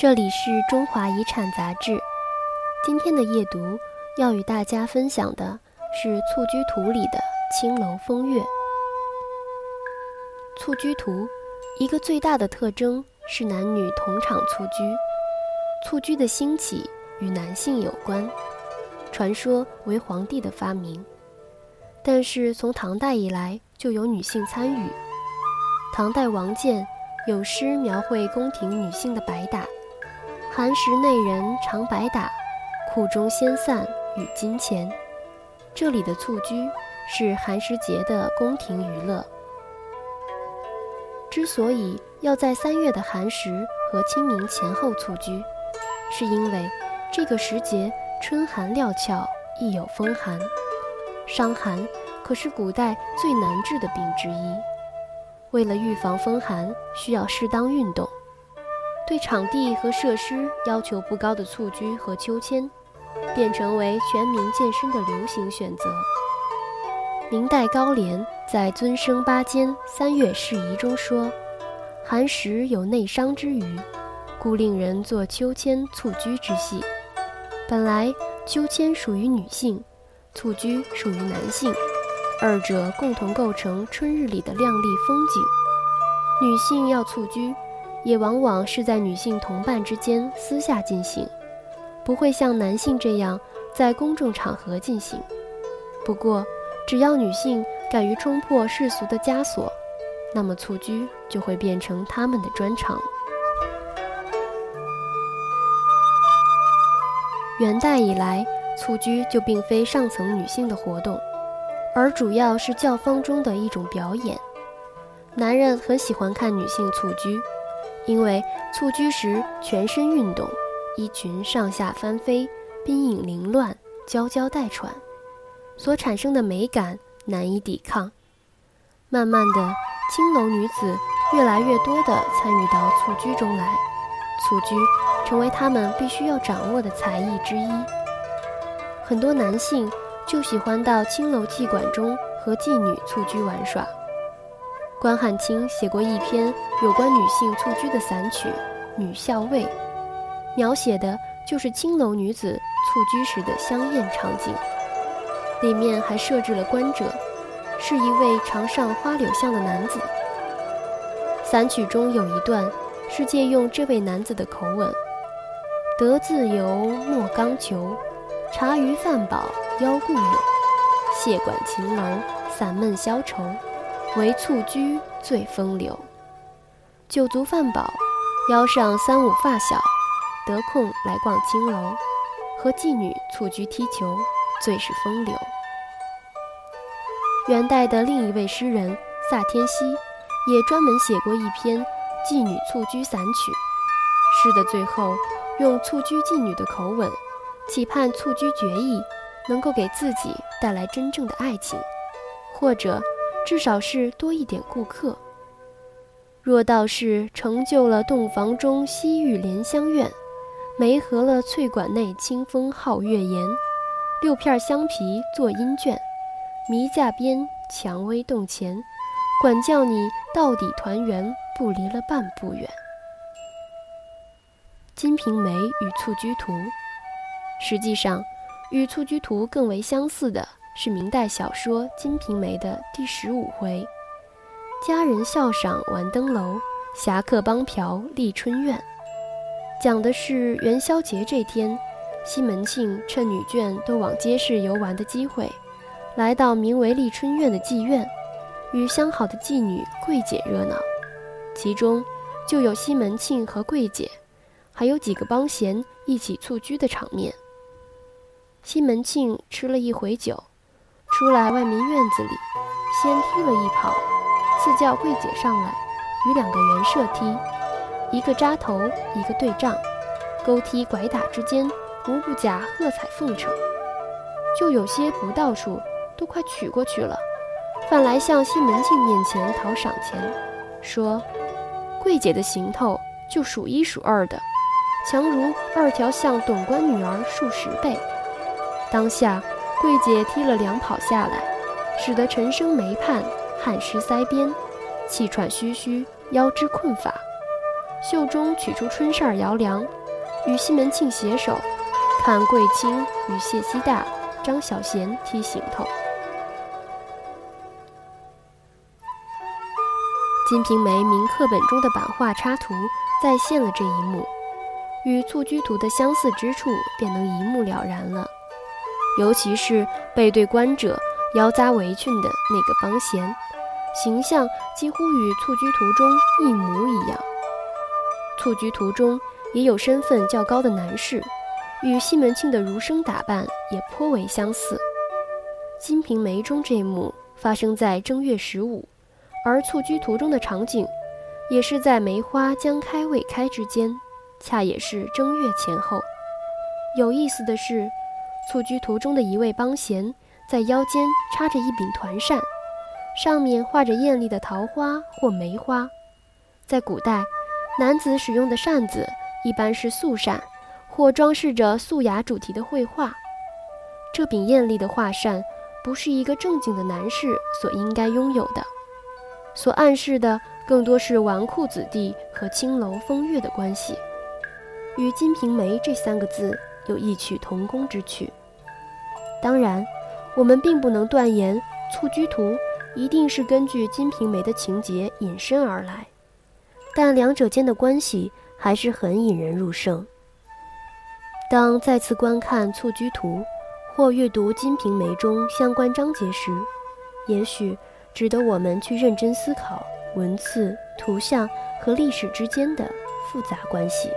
这里是中华遗产杂志。今天的夜读要与大家分享的是《蹴鞠图》里的青楼风月。蹴鞠图一个最大的特征是男女同场蹴鞠。蹴鞠的兴起与男性有关，传说为皇帝的发明，但是从唐代以来就有女性参与。唐代王建有诗描绘宫廷女性的白打。寒食内人常白打，库中先散与金钱。这里的蹴鞠是寒食节的宫廷娱乐。之所以要在三月的寒食和清明前后蹴鞠，是因为这个时节春寒料峭，亦有风寒。伤寒可是古代最难治的病之一。为了预防风寒，需要适当运动。对场地和设施要求不高的蹴鞠和秋千，便成为全民健身的流行选择。明代高廉在《尊生八间三月事宜》中说：“寒食有内伤之余，故令人做秋千蹴鞠之戏。本来秋千属于女性，蹴鞠属于男性，二者共同构成春日里的亮丽风景。女性要蹴鞠。”也往往是在女性同伴之间私下进行，不会像男性这样在公众场合进行。不过，只要女性敢于冲破世俗的枷锁，那么蹴鞠就会变成他们的专长。元代以来，蹴鞠就并非上层女性的活动，而主要是教坊中的一种表演。男人很喜欢看女性蹴鞠。因为蹴鞠时全身运动，衣裙上下翻飞，鬓影凌乱，娇娇带喘，所产生的美感难以抵抗。慢慢的，青楼女子越来越多地参与到蹴鞠中来，蹴鞠成为他们必须要掌握的才艺之一。很多男性就喜欢到青楼妓馆中和妓女蹴鞠玩耍。关汉卿写过一篇有关女性蹴鞠的散曲《女校尉》，描写的就是青楼女子蹴鞠时的香艳场景。里面还设置了观者，是一位常上花柳巷的男子。散曲中有一段是借用这位男子的口吻：“得自由莫刚求，茶余饭饱邀故友，谢管秦楼散闷消愁。”唯蹴鞠最风流，酒足饭饱，邀上三五发小，得空来逛青楼，和妓女蹴鞠踢球，最是风流。元代的另一位诗人萨天锡，也专门写过一篇妓女蹴鞠散曲。诗的最后，用蹴鞠妓女的口吻，期盼蹴鞠绝艺能够给自己带来真正的爱情，或者。至少是多一点顾客。若道是成就了洞房中西域莲香院，梅合了翠馆内清风皓月颜，六片香皮作阴卷，迷架边蔷薇洞前，管教你到底团圆，不离了半步远。《金瓶梅》与蹴鞠图，实际上与蹴鞠图更为相似的。是明代小说《金瓶梅》的第十五回：“佳人笑赏玩登楼，侠客帮嫖丽春院。”讲的是元宵节这天，西门庆趁女眷都往街市游玩的机会，来到名为丽春院的妓院，与相好的妓女桂姐热闹。其中就有西门庆和桂姐，还有几个帮闲一起蹴鞠的场面。西门庆吃了一回酒。出来外面院子里，先踢了一跑，赐叫桂姐上来，与两个圆射踢，一个扎头，一个对仗，勾踢拐打之间，无不假喝彩奉承。就有些不到处，都快取过去了，反来向西门庆面前讨赏钱，说：“桂姐的行头就数一数二的，强如二条巷董官女儿数十倍。”当下。桂姐踢了两跑下来，使得陈生眉畔，汗湿腮边，气喘吁吁，腰肢困乏。袖中取出春扇摇凉，与西门庆携手看桂清与谢希大、张小娴踢行头。《金瓶梅》名课本中的版画插图再现了这一幕，与《蹴鞠图》的相似之处便能一目了然了。尤其是背对观者、腰扎围裙的那个帮闲，形象几乎与《蹴鞠图》中一模一样。《蹴鞠图》中也有身份较高的男士，与西门庆的儒生打扮也颇为相似。《金瓶梅》中这一幕发生在正月十五，而《蹴鞠图》中的场景也是在梅花将开未开之间，恰也是正月前后。有意思的是。《蹴鞠图》中的一位帮闲，在腰间插着一柄团扇，上面画着艳丽的桃花或梅花。在古代，男子使用的扇子一般是素扇，或装饰着素雅主题的绘画。这柄艳丽的画扇，不是一个正经的男士所应该拥有的，所暗示的更多是纨绔子弟和青楼风月的关系，与《金瓶梅》这三个字有异曲同工之趣。当然，我们并不能断言《蹴鞠图》一定是根据《金瓶梅》的情节引申而来，但两者间的关系还是很引人入胜。当再次观看《蹴鞠图》或阅读《金瓶梅》中相关章节时，也许值得我们去认真思考文字、图像和历史之间的复杂关系。